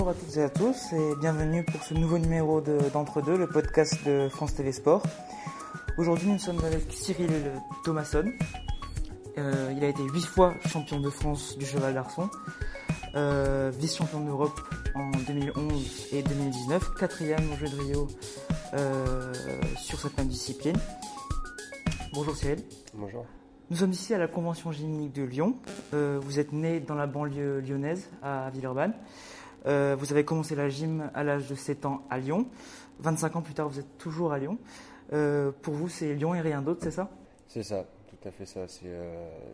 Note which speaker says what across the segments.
Speaker 1: Bonjour à toutes et à tous et bienvenue pour ce nouveau numéro d'Entre-deux, le podcast de France TV Sport. Aujourd'hui nous sommes avec Cyril Thomasson. Euh, il a été 8 fois champion de France du cheval d'arçon, euh, vice-champion d'Europe en 2011 et 2019, quatrième au Jeu de Rio euh, sur cette même discipline. Bonjour Cyril.
Speaker 2: Bonjour.
Speaker 1: Nous sommes ici à la Convention gymnique de Lyon. Euh, vous êtes né dans la banlieue lyonnaise, à Villeurbanne. Euh, vous avez commencé la gym à l'âge de 7 ans à Lyon. 25 ans plus tard, vous êtes toujours à Lyon. Euh, pour vous, c'est Lyon et rien d'autre, c'est ça?
Speaker 2: C'est ça, tout à fait ça. C'est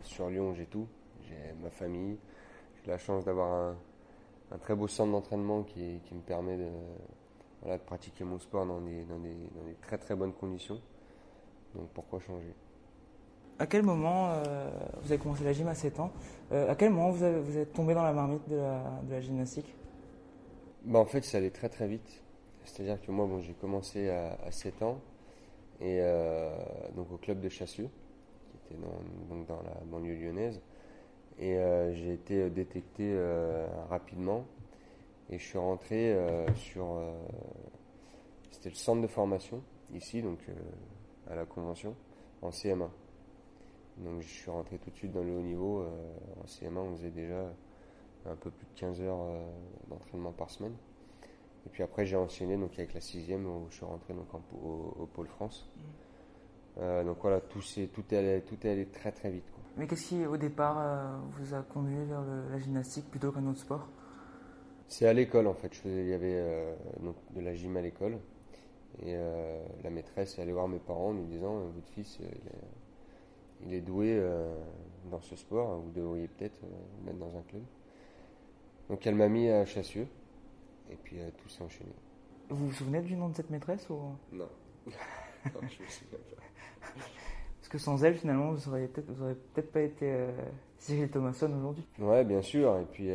Speaker 2: sur Lyon, j'ai tout. J'ai ma famille. J'ai la chance d'avoir un, très beau centre d'entraînement qui, me permet de, pratiquer mon sport dans des, dans des très très bonnes conditions. Donc pourquoi changer?
Speaker 1: À quel moment, euh, vous avez commencé la gym à 7 ans, euh, à quel moment vous, êtes tombé dans la marmite de la, gymnastique?
Speaker 2: Bah, En fait, ça allait très très vite. C'est-à-dire que moi, bon, j'ai commencé à, 7 ans, et euh, donc au club de Chassieux, qui était dans, donc dans la banlieue lyonnaise. Et j'ai été détecté rapidement, et je suis rentré sur. C'était le centre de formation, ici, donc à la Convention, en CM1. Donc je suis rentré tout de suite dans le haut niveau. Euh, en CM1, on faisait déjà un peu plus de 15 heures euh, d'entraînement par semaine. Et puis après, j'ai enchaîné donc, avec la sixième où je suis rentré donc, au, Pôle France. Mm. Euh, donc voilà, tout, est, tout, est allé, tout est allé très très vite.
Speaker 1: Mais qu'est-ce qui, au départ, vous a conduit vers la gymnastique plutôt qu'un autre sport?
Speaker 2: C'est à l'école en fait. Je faisais, il y avait donc, de la gym à l'école. Et la maîtresse est allée voir mes parents en lui disant Votre fils, il est il est doué euh, dans ce sport, vous devriez peut-être euh, le mettre dans un club. Donc elle m'a mis à Chassieux, et puis euh, tout s'est enchaîné.
Speaker 1: Vous vous souvenez du nom de cette maîtresse ou...
Speaker 2: Non. non, je me souviens pas.
Speaker 1: Parce que sans elle, finalement, vous n'auriez peut-être peut pas été Cyril Thomasson aujourd'hui.
Speaker 2: Ouais, bien sûr. Et puis,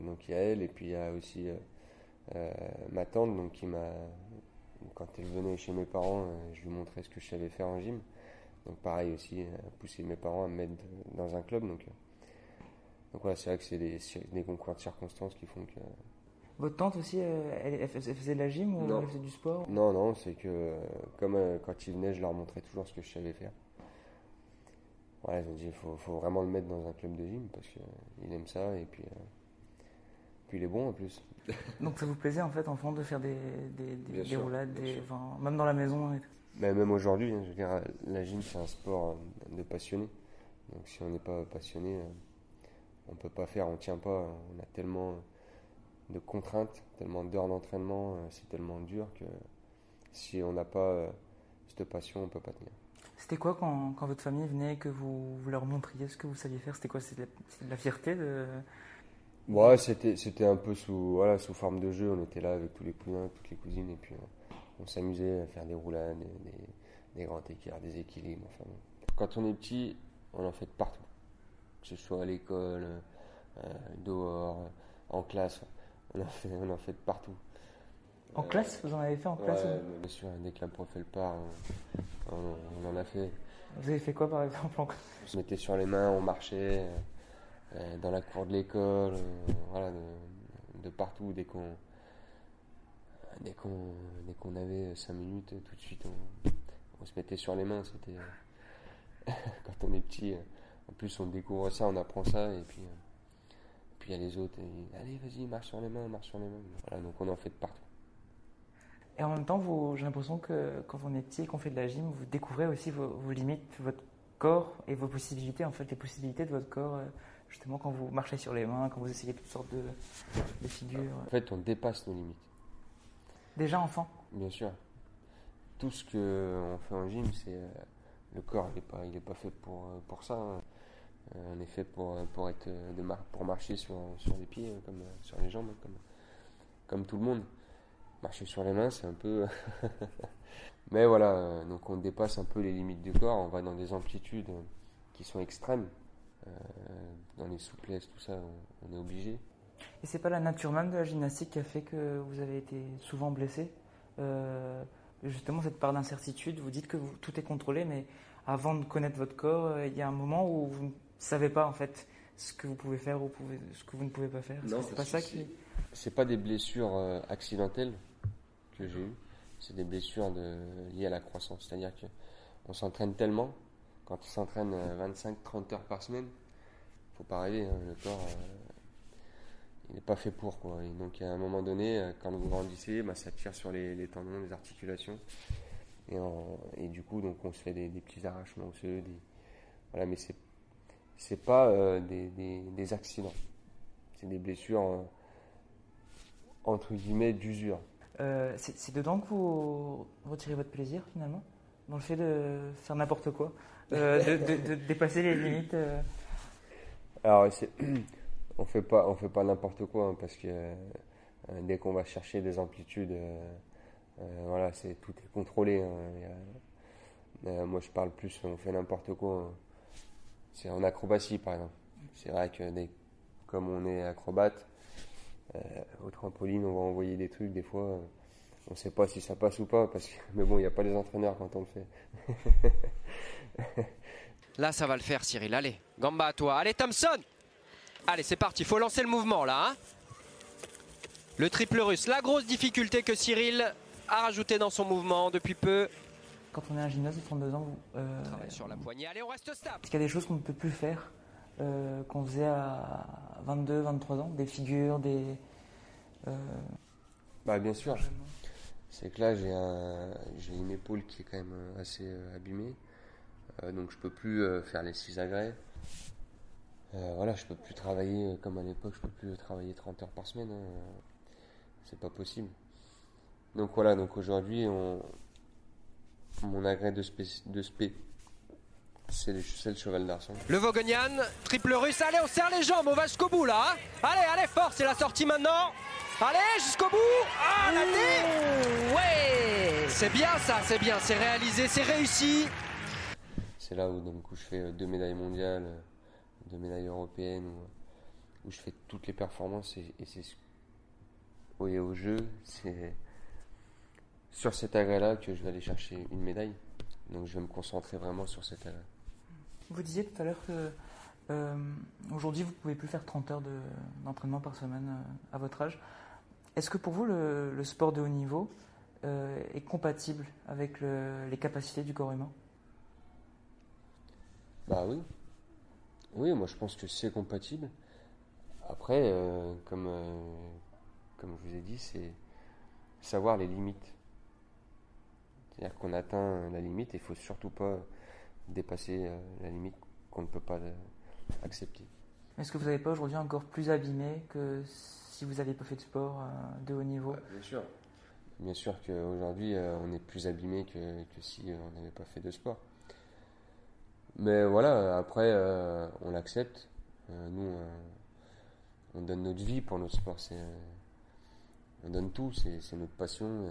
Speaker 2: donc il y a elle, et puis il y a aussi ma tante, donc qui m'a. Quand elle venait chez mes parents, je lui montrais ce que je savais faire en gym. Donc pareil aussi, euh, pousser mes parents à me mettre dans un club. Donc, euh, donc voilà, c'est vrai que c'est des, des, concours de circonstances qui font que...
Speaker 1: Votre tante aussi, euh, elle, faisait de la gym ou elle faisait du sport
Speaker 2: Non, non, c'est que comme quand ils venaient, je leur montrais toujours ce que je savais faire. Ouais, ils ont dit, il faut, faut, vraiment le mettre dans un club de gym parce qu'il aime ça et puis, puis il est bon en plus.
Speaker 1: Donc ça vous plaisait en fait, enfant, de faire des, des, des, roulades, même dans la maison et tout
Speaker 2: mais même aujourd'hui, hein, je veux dire, la gym, c'est un sport euh, de passionné. Donc si on n'est pas passionné, euh, on ne peut pas faire, on ne tient pas. On a tellement de contraintes, tellement d'heures d'entraînement, euh, c'est tellement dur que si on n'a pas cette passion, on ne peut pas tenir.
Speaker 1: C'était quoi quand, quand, votre famille venait et que vous, vous, leur montriez ce que vous saviez faire? C'était quoi? C'était de, la fierté de...
Speaker 2: Ouais, c'était un peu sous, voilà, sous forme de jeu. On était là avec tous les cousins, toutes les cousines, et puis on s'amusait à faire des roulades, des, grands écarts, des équilibres. Enfin, Quand on est petit, on en fait partout. Que ce soit à l'école, euh, dehors, en classe. On en fait, on en fait partout.
Speaker 1: En classe Vous en avez fait en classe
Speaker 2: Bien sûr, dès que la prof elle part, on, en a fait.
Speaker 1: Vous avez fait quoi par exemple en
Speaker 2: On se mettait sur les mains, on marchait euh, dans la cour de l'école, euh, voilà, de, partout dès qu'on dès qu'on dès qu'on avait 5 minutes, tout de suite on, se mettait sur les mains. C'était euh, quand on est petit. Euh, en plus, on découvre ça, on apprend ça, et puis euh, puis il y a les autres. Allez, vas-y, marche sur les mains, marche sur les mains. Voilà, donc on en fait de partout.
Speaker 1: Et en même temps, j'ai l'impression que quand on est petit et qu'on fait de la gym, vous découvrez aussi vos, limites, votre corps et vos possibilités, en fait, les possibilités de votre corps, justement quand vous marchez sur les mains, quand vous essayez toutes sortes de, de figures.
Speaker 2: En fait, on dépasse nos limites.
Speaker 1: Déjà enfant
Speaker 2: Bien sûr. Tout ce qu'on fait en gym, c'est. Euh, le corps, il n'est pas, il est pas fait pour, euh, pour ça. Euh, on est fait pour, pour, être de pour marcher sur, sur les pieds, comme, sur les jambes, comme, comme tout le monde. Marcher sur les mains, c'est un peu. Mais voilà, donc on dépasse un peu les limites du corps, on va dans des amplitudes qui sont extrêmes. dans les souplesses, tout ça, on est obligé.
Speaker 1: Et c'est pas la nature même de la gymnastique qui a fait que vous avez été souvent blessé? Euh, Justement, cette part d'incertitude, vous dites que tout est contrôlé, mais avant de connaître votre corps, euh, il y a un moment où vous savez pas en fait ce que vous pouvez faire ou pouvez, ce que vous ne pouvez pas faire
Speaker 2: Non,
Speaker 1: c'est pas ça qui.
Speaker 2: C'est pas des blessures euh, accidentelles que j'ai eues, c'est des blessures de, liées à la croissance. C'est-à-dire que on s'entraîne tellement, quand on s'entraîne 25-30 heures par semaine, faut pas rêver, hein, le corps, euh, il n'est pas fait pour. Quoi. Et donc à un moment donné, euh, quand vous grandissez, bah, ça tire sur les, tendons, les articulations. Et, et, du coup, donc on se fait des, petits arrachements osseux. Des, voilà, mais c'est c'est pas euh, des, des, accidents. C'est des blessures entre guillemets d'usure.
Speaker 1: c'est dedans que vous retirez votre plaisir finalement? Dans le fait de faire n'importe quoi de, de, dépasser les limites
Speaker 2: alors, on fait pas, on fait pas n'importe quoi hein, parce que euh, dès qu'on va chercher des amplitudes, euh, euh, voilà, c'est tout est contrôlé. Hein, moi, je parle plus, on fait n'importe quoi. Hein. C'est en acrobatie, par exemple. C'est vrai que comme on est acrobate, au trampoline, on va envoyer des trucs des fois. on ne sait pas si ça passe ou pas, parce que, mais bon, il n'y a pas les entraîneurs quand on le fait.
Speaker 3: Là, ça va le faire, Cyril. Allez, Gamba à toi. Allez, Thompson Allez, c'est parti. Il faut lancer le mouvement, là. Hein. le triple russe. La grosse difficulté que Cyril a rajouté dans son mouvement depuis peu.
Speaker 1: Quand on est un gymnase de 32 ans,
Speaker 3: euh, sur la poignée. Allez, on reste stable.
Speaker 1: Parce qu'il y a des choses qu'on ne peut plus faire, euh, qu'on faisait à 22, 23 ans? Des figures, des...
Speaker 2: Euh, bah, bien sûr. C'est que là, j'ai une épaule qui est quand même assez abîmée. Euh, donc je peux plus euh, faire les 6 agrès. Euh, voilà, je peux plus travailler comme à l'époque, je peux plus travailler 30 heures par semaine. Hein. C'est pas possible. Donc voilà, donc aujourd'hui, mon agrès de spé, de spé c'est le, cheval d'arçon.
Speaker 3: Le Vogonian, triple russe, allez, on serre les jambes, on va jusqu'au bout là. Allez, allez, fort, c'est la sortie maintenant. Allez, jusqu'au bout. Ah, la Ouais C'est bien ça, c'est bien, c'est réalisé, c'est réussi
Speaker 2: c'est là où donc, je fais euh, deux médailles mondiales, euh, deux médailles européennes, où, je fais toutes les performances et, c'est oui, au jeu, c'est sur cet agrès-là que je vais aller chercher une médaille. Donc je vais me concentrer vraiment sur cet agrès.
Speaker 1: Vous disiez tout à l'heure que euh, aujourd'hui vous pouvez plus faire 30 heures d'entraînement par semaine à votre âge. Est-ce que pour vous le, sport de haut niveau est compatible avec les capacités du corps humain?
Speaker 2: Bah oui. Oui, moi je pense que c'est compatible. Après, euh, comme, euh, comme je vous ai dit, c'est savoir les limites. C'est-à-dire qu'on atteint la limite et il faut surtout pas dépasser euh, la limite qu'on ne peut pas accepter.
Speaker 1: Est-ce que vous n'avez pas aujourd'hui encore plus abîmé que si vous n'aviez pas fait de sport de haut niveau?
Speaker 2: Bien sûr. Bien sûr qu'aujourd'hui, on est plus abîmé que, que si on n'avait pas fait de sport. Mais voilà, après, euh, on l'accepte. Euh, nous, euh, on donne notre vie pour notre sport. on donne tout, c'est notre passion.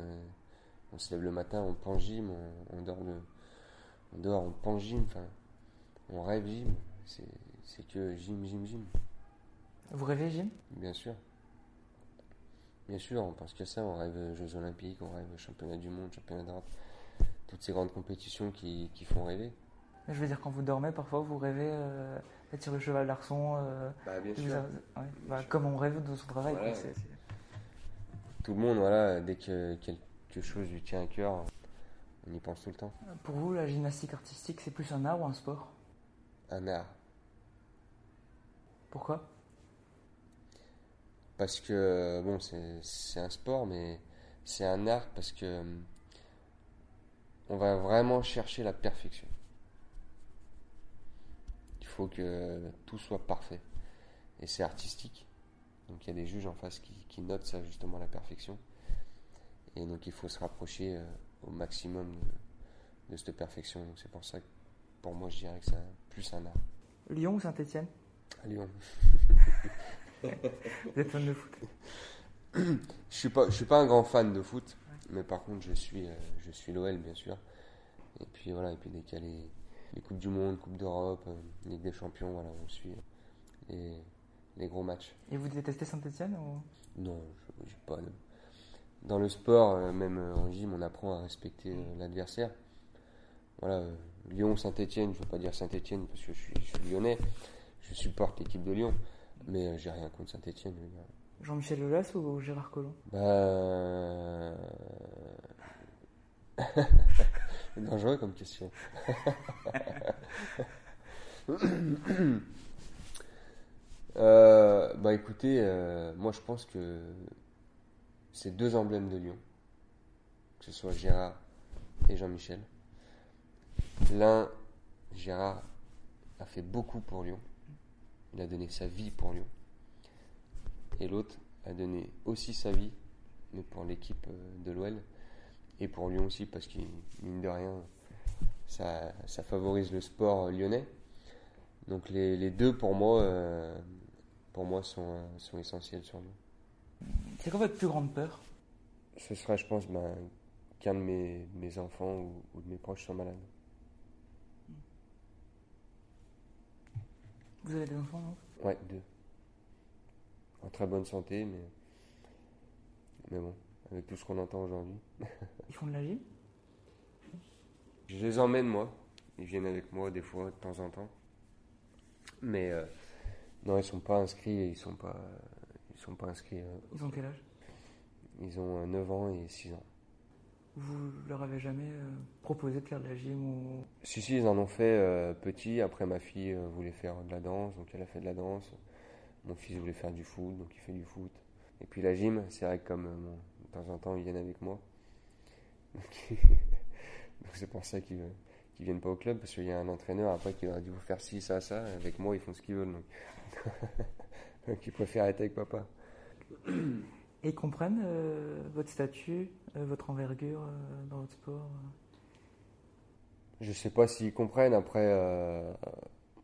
Speaker 2: On se lève le matin, on pense gym, on, dort, le, on dort, on pense gym, enfin, on rêve gym. C'est que gym, gym, gym.
Speaker 1: Vous rêvez gym?
Speaker 2: Bien sûr. Bien sûr, on pense que ça, on rêve Jeux Olympiques, on rêve Championnat du Monde, Championnat d'Europe, toutes ces grandes compétitions qui, qui font rêver.
Speaker 1: Je veux dire, quand vous dormez, parfois vous rêvez euh, d'être sur le cheval d'arçon.
Speaker 2: Euh, bah, bien sûr.
Speaker 1: Bah, comme on rêve de son travail.
Speaker 2: Tout le monde, voilà, dès que quelque chose lui tient à cœur, on y pense tout le temps.
Speaker 1: Pour vous, la gymnastique artistique, c'est plus un art ou un sport?
Speaker 2: Un art.
Speaker 1: Pourquoi?
Speaker 2: Parce que, bon, c'est un sport, mais c'est un art parce que on va vraiment chercher la perfection faut que tout soit parfait. Et c'est artistique. Donc il y a des juges en face qui, notent ça justement la perfection. Et donc il faut se rapprocher euh, au maximum de, cette perfection. Donc c'est pour ça que pour moi je dirais que c'est plus un art.
Speaker 1: Lyon ou Saint-Etienne
Speaker 2: Lyon.
Speaker 1: Vous êtes fan de foot?
Speaker 2: Je suis pas, je suis pas un grand fan de foot, mais par contre je suis, euh, je suis l'OL bien sûr. Et puis voilà, et puis dès qu'il y les Coupes du Monde, Coupe d'Europe, euh, Ligue des Champions, voilà, on suit les, les gros matchs.
Speaker 1: Et vous détestez Saint-Etienne ou...
Speaker 2: Non, je, pas. Dans le sport, euh, même euh, en gym, on apprend à respecter l'adversaire. Voilà, Lyon, Saint-Etienne, je ne veux pas dire Saint-Etienne parce que je suis, lyonnais. Je supporte l'équipe de Lyon, mais euh, j'ai rien contre Saint-Etienne.
Speaker 1: Jean-Michel Lelas ou Gérard Collomb?
Speaker 2: Bah. Dangereux comme question. Euh, bah écoutez, euh, moi je pense que c'est deux emblèmes de Lyon, que ce soit Gérard et Jean-Michel. L'un, Gérard, a fait beaucoup pour Lyon. Il a donné sa vie pour Lyon. Et l'autre a donné aussi sa vie, mais pour l'équipe euh, de l'OL. Et pour Lyon aussi, parce qu'il, mine de rien, ça, ça, favorise le sport lyonnais. Donc les, deux, pour moi, euh, pour moi sont, euh, sont essentiels sur nous.
Speaker 1: C'est quoi votre plus grande peur?
Speaker 2: Ce sera, je pense, ben, qu'un de mes, mes enfants ou, ou, de mes proches soient malades.
Speaker 1: Vous avez des enfants, non?
Speaker 2: Ouais, deux. En très bonne santé, mais. Mais bon, avec tout ce qu'on entend aujourd'hui.
Speaker 1: Ils font de la gym?
Speaker 2: Je les emmène, moi. Ils viennent avec moi des fois, de temps en temps. Mais euh, non, ils sont pas inscrits et ils sont pas, sont pas inscrits. Euh,
Speaker 1: ils ont quel âge?
Speaker 2: Ils ont 9 ans et 6 ans.
Speaker 1: Vous leur avez jamais euh, proposé de faire de la gym ou...
Speaker 2: Si, si, ils en ont fait euh, petit. Après, ma fille euh, voulait faire de la danse, donc elle a fait de la danse. Mon fils voulait faire du foot, donc il fait du foot. Et puis la gym, c'est vrai que comme bon, de temps en temps, ils viennent avec moi. Donc c'est pour ça qu'ils ne viennent pas au club, parce qu'il y a un entraîneur après qui leur a dit vous faire ci, ça, ça. Avec moi, ils font ce qu'ils veulent. Donc, ils préfèrent être avec papa.
Speaker 1: Et ils comprennent euh, votre statut, euh, votre envergure euh, dans votre sport
Speaker 2: Je sais pas s'ils comprennent. Après,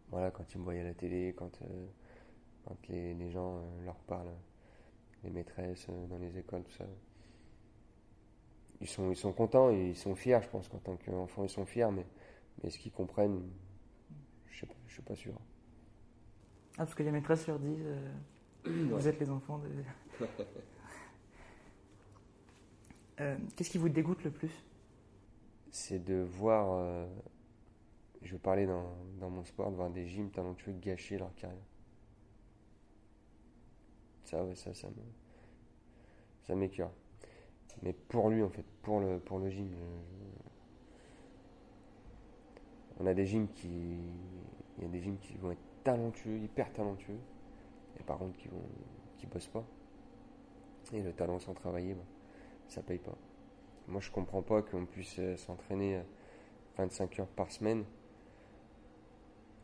Speaker 2: voilà, quand ils me voient à la télé, quand, quand les, les, gens leur parlent, les maîtresses dans les écoles, tout ça, ils sont, ils sont contents ils sont fiers, je pense qu'en tant qu'enfants, ils sont fiers, mais, mais est-ce qu'ils comprennent? Je je suis pas sûr.
Speaker 1: Ah, parce que les maîtresses leur disent vous ouais. êtes les enfants de. Euh, Qu'est-ce qui vous dégoûte le plus?
Speaker 2: C'est de voir, euh, je veux parler dans, dans, mon sport, de voir des gyms talentueux gâcher leur carrière. Ça, ouais, ça, ça me, ça m'écœure. Mais pour lui, en fait, pour le, pour le gym, euh, on a des gyms qui, il y a des gyms qui vont être talentueux, hyper talentueux, et par contre qui vont, qui bossent pas. Et le talent sans travailler, bah, ça paye pas. Moi, je comprends pas qu'on puisse s'entraîner 25 heures par semaine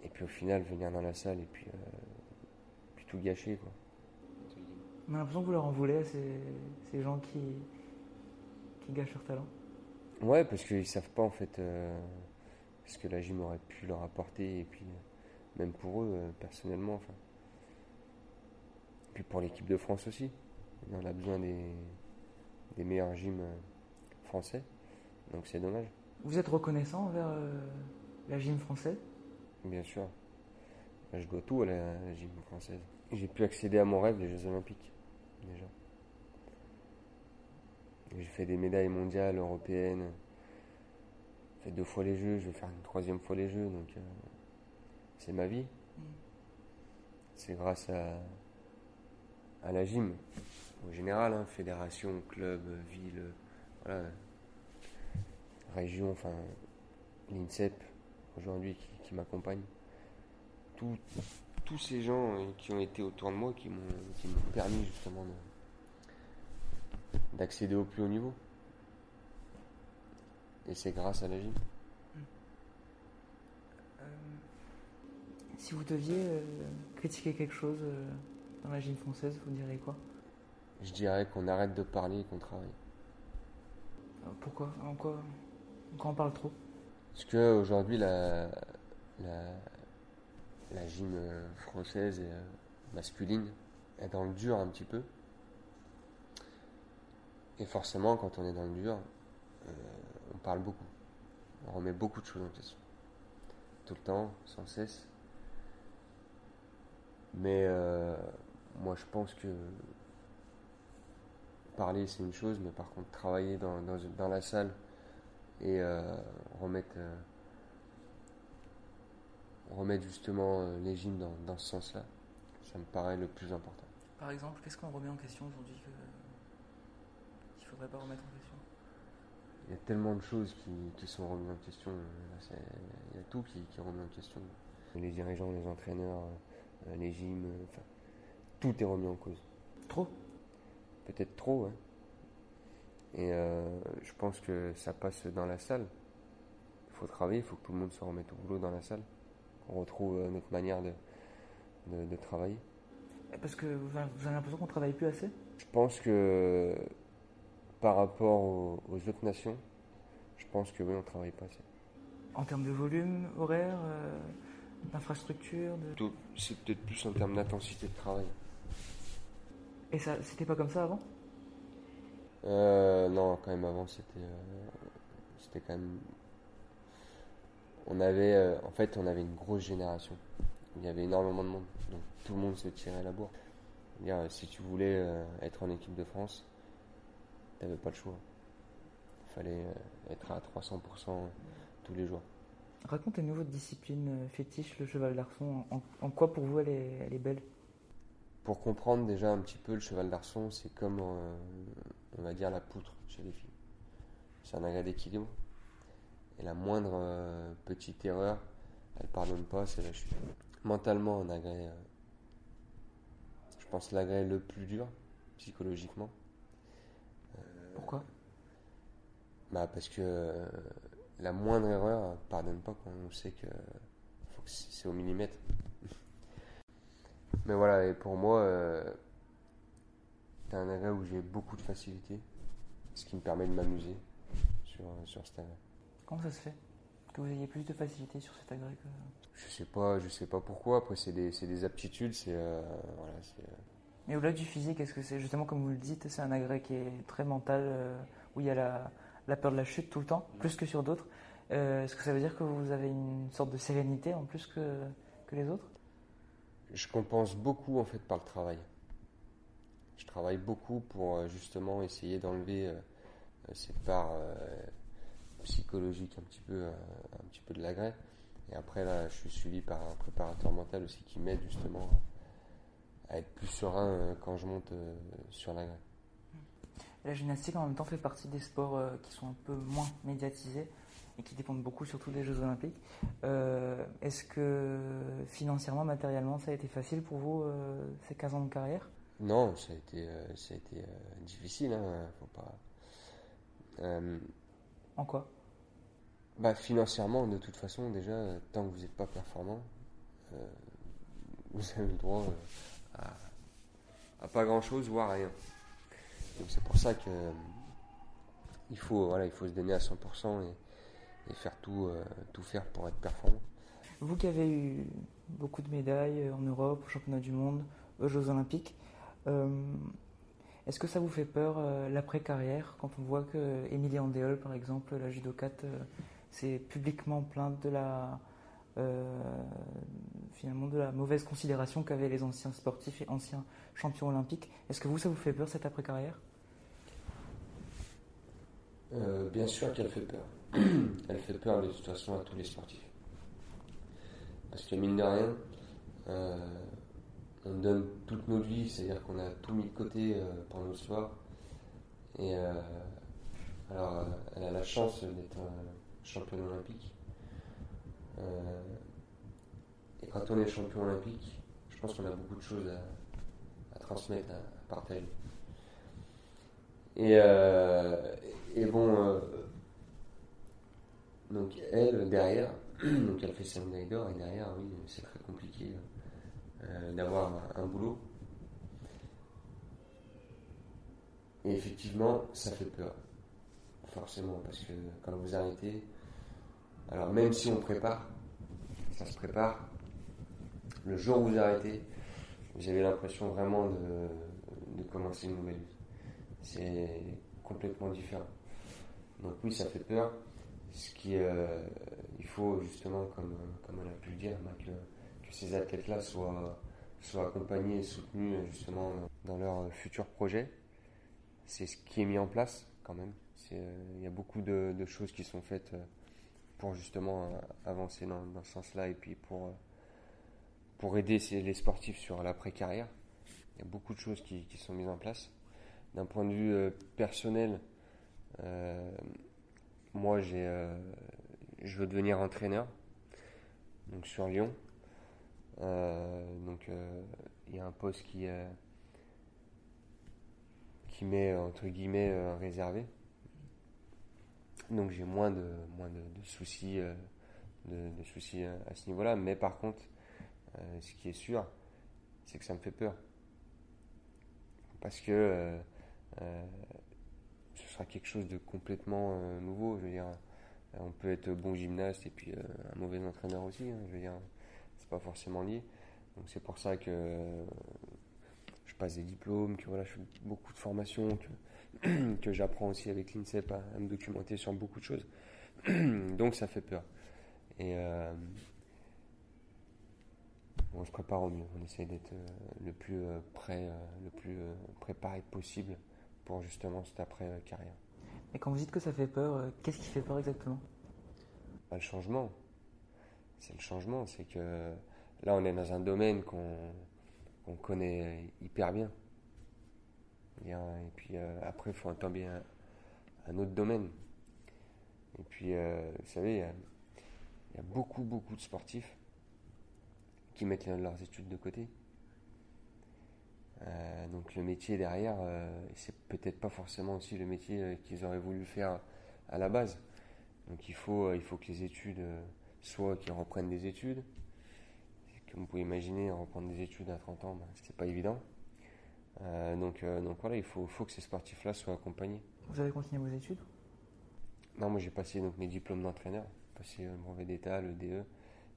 Speaker 2: et puis au final venir dans la salle et puis, euh, puis tout gâcher. Quoi.
Speaker 1: On a l'impression que vous leur en voulez à ces, ces gens qui, qui gâchent leur talent.
Speaker 2: Ouais, parce qu'ils savent pas en fait euh, ce que la gym aurait pu leur apporter et puis euh, même pour eux euh, personnellement. Enfin. Et puis pour l'équipe de France aussi. On a besoin des, des meilleurs gyms français. Donc c'est dommage.
Speaker 1: Vous êtes reconnaissant envers euh, la gym française?
Speaker 2: Bien sûr. Je dois tout à la, à la gym française. J'ai pu accéder à mon rêve des Jeux Olympiques, déjà. J'ai fait des médailles mondiales, européennes. J'ai fait deux fois les Jeux, je vais faire une troisième fois les Jeux, donc euh, c'est ma vie. C'est grâce à, à la gym, en général, hein, fédération, club, ville, région, enfin l'INSEP aujourd'hui qui, m'accompagne. Tous ces gens qui ont été autour de moi qui m'ont permis justement d'accéder au plus haut niveau. Et c'est grâce à la gym.
Speaker 1: Euh, si vous deviez euh, critiquer quelque chose euh, dans la gym française, vous diriez quoi?
Speaker 2: Je dirais qu'on arrête de parler et qu'on travaille.
Speaker 1: Pourquoi? En quoi, on parle trop?
Speaker 2: Parce qu'aujourd'hui, la, la, la gym française et masculine est dans le dur un petit peu. Et forcément, quand on est dans le dur, euh, on parle beaucoup. On remet beaucoup de choses en question. Tout le temps, sans cesse. Mais euh, moi, je pense que parler, c'est une chose, mais par contre, travailler dans, dans, dans la salle et euh, remettre, remettre justement les gyms dans, dans ce sens-là, ça me paraît le plus important.
Speaker 1: Par exemple, qu'est-ce qu'on remet en question aujourd'hui qu'il ne faudrait pas remettre en question?
Speaker 2: Il y a tellement de choses qui, sont remises en question. Il y a tout qui, qui est remis en question. Les dirigeants, les entraîneurs, les gyms, enfin, tout est remis en cause.
Speaker 1: Trop?
Speaker 2: Peut-être trop, hein. Et euh, je pense que ça passe dans la salle. Il faut travailler, il faut que tout le monde se remette au boulot dans la salle. Qu'on retrouve euh, notre manière de, de, travailler.
Speaker 1: Parce que vous avez l'impression qu'on ne travaille plus assez?
Speaker 2: Je pense que par rapport aux, autres nations, je pense que oui, on ne travaille pas assez.
Speaker 1: En termes de volume horaire, euh, d'infrastructure
Speaker 2: de... C'est peut-être plus en termes d'intensité de travail.
Speaker 1: Et ça, c'était pas comme ça avant?
Speaker 2: Euh, Non, quand même avant, c'était, euh, c'était quand même. On avait, euh, en fait, on avait une grosse génération. Il y avait énormément de monde, donc tout le monde se tirait la bourre. Dire, si tu voulais être en équipe de France, tu n'avais pas le choix. Il fallait être à 300% tous les jours.
Speaker 1: Racontez-nous votre discipline fétiche, le cheval d'arçon. En, en, quoi pour vous elle est, elle est belle?
Speaker 2: Pour comprendre déjà un petit peu le cheval d'arçon, c'est comme, euh, on va dire, la poutre chez les filles. C'est un agrès d'équilibre. Et la moindre euh, petite erreur, elle pardonne pas, c'est la chute. Mentalement, un agrès, euh, je pense l'agrès le plus dur, psychologiquement.
Speaker 1: Pourquoi?
Speaker 2: Bah Parce que la moindre erreur, pardonne pas quand on sait que, que c'est au millimètre. Mais voilà, et pour moi, euh, c'est un agrès où j'ai beaucoup de facilité, ce qui me permet de m'amuser sur, sur cet agrès.
Speaker 1: Comment ça se fait que vous ayez plus de facilité sur cet agrès que...
Speaker 2: Je sais pas, je sais pas pourquoi. Après, c'est des, des, aptitudes, c'est euh, voilà,
Speaker 1: euh. Mais au-delà du physique, est-ce que c'est justement comme vous le dites, c'est un agrès qui est très mental, où il y a la, la, peur de la chute tout le temps, plus que sur d'autres. est-ce que ça veut dire que vous avez une sorte de sérénité en plus que, que les autres?
Speaker 2: Je compense beaucoup en fait par le travail. Je travaille beaucoup pour euh, justement essayer d'enlever euh, euh, cette part psychologique un petit peu, un petit peu de l'agrès. Et après là, je suis suivi par un préparateur mental aussi qui m'aide justement à être plus serein quand je monte sur
Speaker 1: La gymnastique en même temps fait partie des sports qui sont un peu moins médiatisés et qui dépendent beaucoup surtout des Jeux Olympiques. Euh, est-ce que financièrement, matériellement, ça a été facile pour vous euh, ces 15 ans de carrière?
Speaker 2: Non, ça a été, euh, ça a été difficile. Hein, faut pas...
Speaker 1: en quoi?
Speaker 2: Bah, Financièrement, de toute façon, déjà, tant que vous n'êtes pas performant, vous avez le droit à, à, pas grand-chose, voire rien. C'est pour ça que il faut, voilà, il faut se donner à 100% et, et faire tout, euh, tout faire pour être performant.
Speaker 1: Vous qui avez eu beaucoup de médailles en Europe, au championnat du monde, aux Jeux Olympiques, euh, est-ce que ça vous fait peur euh, l'après-carrière quand on voit que Emilie Andéol, par exemple, la judokate, s'est publiquement plainte de la finalement de la mauvaise considération qu'avaient les anciens sportifs et anciens champions olympiques Est-ce que vous, ça vous fait peur cette après-carrière?
Speaker 2: Bien sûr qu'elle fait peur. elle fait peur de toute façon à tous les sportifs. Parce que mine de rien, euh, on donne toute notre vie, c'est-à-dire qu'on a tout mis de côté euh, pendant le soir. Et euh, alors, elle a la chance d'être championne olympique. Et quand on est champion olympique, je pense qu'on a beaucoup de choses à, transmettre, à, partager. Et, et bon donc elle, derrière, donc elle fait sa médaille d'or et derrière, oui, c'est très compliqué euh, d'avoir un boulot. Et effectivement, ça fait peur. Forcément, parce que quand vous arrêtez, alors même si on prépare, ça se prépare, le jour où vous arrêtez, vous avez l'impression vraiment de, de commencer une nouvelle vie. C'est complètement différent. Donc oui, ça fait peur ce qui, euh, il faut justement, comme, comme on a pu le dire, bah, que, ces athlètes-là soient, soient accompagnés et soutenus justement dans leurs futurs projets. C'est ce qui est mis en place quand même. Euh, il y a beaucoup de, de, choses qui sont faites euh, pour justement avancer dans, ce sens-là et puis pour, pour aider les sportifs sur l'après-carrière. Il y a beaucoup de choses qui, sont mises en place. D'un point de vue personnel, moi j'ai, je veux devenir entraîneur donc sur Lyon. donc il y a un poste qui, qui m'est entre guillemets réservé. Donc j'ai moins de, moins de, soucis, euh, de, soucis euh, à ce niveau-là. Mais par contre, euh, ce qui est sûr, c'est que ça me fait peur. Parce que ce sera quelque chose de complètement nouveau. Je veux dire, on peut être bon gymnaste et puis un mauvais entraîneur aussi. Hein, je veux dire, c'est pas forcément lié. Donc c'est pour ça que je passe des diplômes, que voilà, je fais beaucoup de formations, que j'apprends aussi avec l'INSEP à, me documenter sur beaucoup de choses. Donc ça fait peur. Euh, on se prépare au mieux. On essaie d'être euh, le plus euh, prêt, le plus préparé possible pour justement cette après-carrière.
Speaker 1: Et quand vous dites que ça fait peur, qu'est-ce qui fait peur exactement?
Speaker 2: Bah, Le changement. C'est le changement. C'est que là, on est dans un domaine qu'on connaît hyper bien. Et, puis euh, après, il faut entendre un, un, autre domaine. Et puis, euh, vous savez, il y, a beaucoup, beaucoup de sportifs qui mettent leurs études de côté. Euh, donc le métier derrière, c'est peut-être pas forcément aussi le métier qu'ils auraient voulu faire à la base. Donc il faut, il faut que les études, soit qu'ils reprennent des études, comme vous pouvez imaginer, reprendre des études à 30 ans, ben, c'est pas évident. Euh, donc, euh, donc voilà, il faut, faut que ces sportifs-là soient accompagnés.
Speaker 1: Vous avez continué vos études?
Speaker 2: Non, moi j'ai passé donc, mes diplômes d'entraîneur, j'ai passé le euh, brevet d'État, le DE,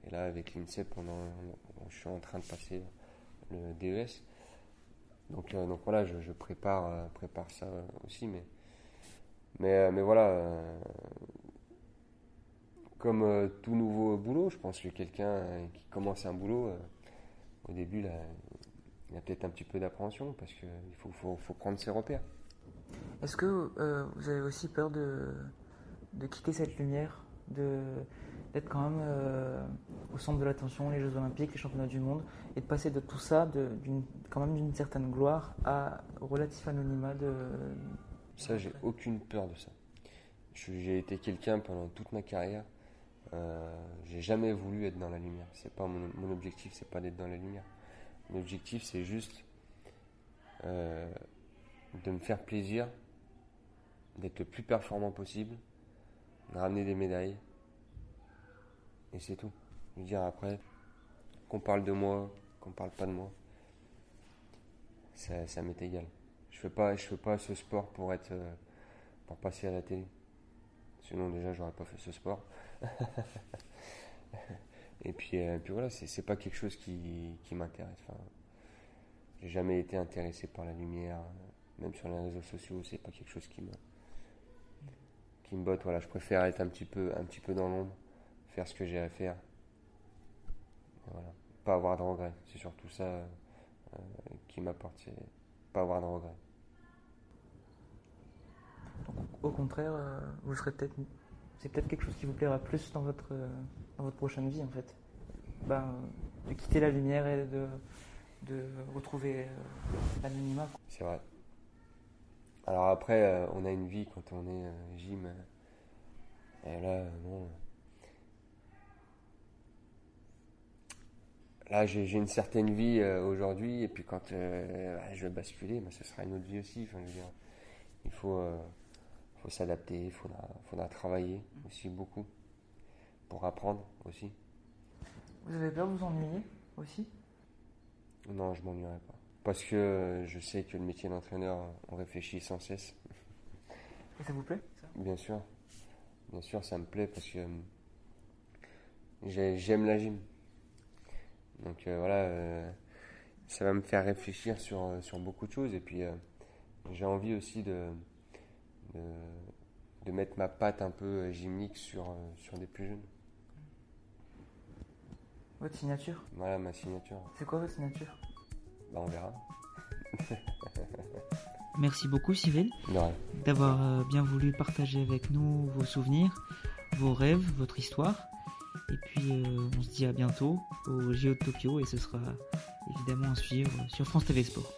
Speaker 2: et là avec l'INSEP, je suis en train de passer le DES. Donc, donc voilà, je, prépare, prépare ça aussi, mais, mais, mais voilà, comme tout nouveau boulot, je pense que quelqu'un qui commence un boulot, au début, là, il y a peut-être un petit peu d'appréhension parce qu'il faut, faut, faut, prendre ses repères.
Speaker 1: Est-ce que euh, vous avez aussi peur de, de quitter cette lumière, de, d'être quand même euh, au centre de l'attention, les Jeux Olympiques, les Championnats du Monde, et de passer de tout ça, de, quand même d'une certaine gloire, à relatif anonymat de...
Speaker 2: Ça, j'ai aucune peur de ça. j'ai été quelqu'un pendant toute ma carrière. Euh, j'ai jamais voulu être dans la lumière. C'est pas mon, mon objectif, c'est pas d'être dans la lumière. L'objectif, c'est juste euh, de me faire plaisir, d'être le plus performant possible, de ramener des médailles. Et c'est tout. Je veux dire, après, qu'on parle de moi, qu'on parle pas de moi, ça, m'est égal. Je fais pas, je fais pas ce sport pour être, euh, pour passer à la télé. Sinon, déjà, j'aurais pas fait ce sport. Et puis, euh, puis voilà, c'est pas quelque chose qui, qui m'intéresse. Enfin, j'ai jamais été intéressé par la lumière, même sur les réseaux sociaux, c'est pas quelque chose qui me qui me botte. Voilà, je préfère être un petit peu un petit peu dans l'ombre, faire ce que j'ai à faire. voilà, pas avoir de regrets. C'est surtout ça euh, qui m'apporte, pas avoir de regrets.
Speaker 1: au contraire, euh, vous serez peut-être c'est peut-être quelque chose qui vous plaira plus dans votre, dans votre prochaine vie en fait. Ben, de quitter la lumière et de, de retrouver euh, l'anonymat.
Speaker 2: C'est vrai. Alors après, euh, on a une vie quand on est euh, gym. et là, bon. Là, j'ai une certaine vie aujourd'hui, et puis quand je vais basculer, ce sera une autre vie aussi. Enfin, je veux dire, il faut faut s'adapter, il faudra, faudra travailler aussi beaucoup pour apprendre aussi.
Speaker 1: Vous avez peur de vous ennuyer aussi?
Speaker 2: Non, je m'ennuierai pas. Parce que je sais que le métier d'entraîneur, on réfléchit sans cesse.
Speaker 1: Et ça vous plaît?
Speaker 2: Bien sûr. Bien sûr, ça me plaît parce que j'aime la gym. Donc euh, voilà, euh, ça va me faire réfléchir sur, sur beaucoup de choses. Et puis, euh, j'ai envie aussi de, de, mettre ma patte un peu euh, gymnique sur, euh, sur des plus jeunes.
Speaker 1: Votre signature?
Speaker 2: Voilà ma signature.
Speaker 1: C'est quoi votre signature?
Speaker 2: Bah on verra.
Speaker 1: Merci beaucoup Cyril d'avoir euh, bien voulu partager avec nous vos souvenirs. vos rêves, votre histoire. Et puis on se dit à bientôt au JO de Tokyo et ce sera évidemment à suivre sur France TV Sport.